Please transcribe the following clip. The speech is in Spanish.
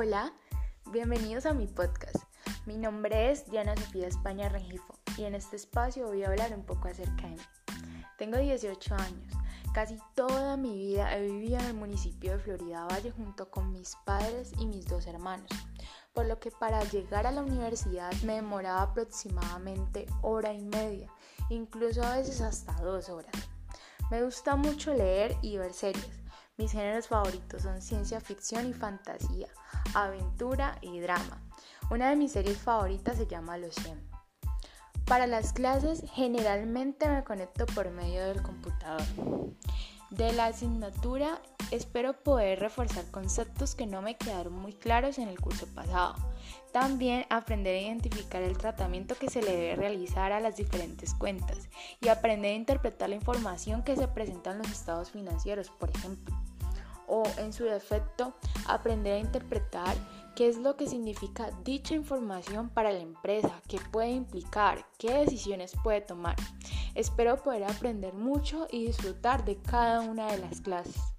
Hola, bienvenidos a mi podcast. Mi nombre es Diana Sofía España Rengifo y en este espacio voy a hablar un poco acerca de mí. Tengo 18 años. Casi toda mi vida he vivido en el municipio de Florida Valle junto con mis padres y mis dos hermanos, por lo que para llegar a la universidad me demoraba aproximadamente hora y media, incluso a veces hasta dos horas. Me gusta mucho leer y ver series, mis géneros favoritos son ciencia ficción y fantasía, aventura y drama. Una de mis series favoritas se llama Los 100. Para las clases generalmente me conecto por medio del computador. De la asignatura espero poder reforzar conceptos que no me quedaron muy claros en el curso pasado. También aprender a identificar el tratamiento que se le debe realizar a las diferentes cuentas y aprender a interpretar la información que se presenta en los estados financieros, por ejemplo o en su defecto aprender a interpretar qué es lo que significa dicha información para la empresa, qué puede implicar, qué decisiones puede tomar. Espero poder aprender mucho y disfrutar de cada una de las clases.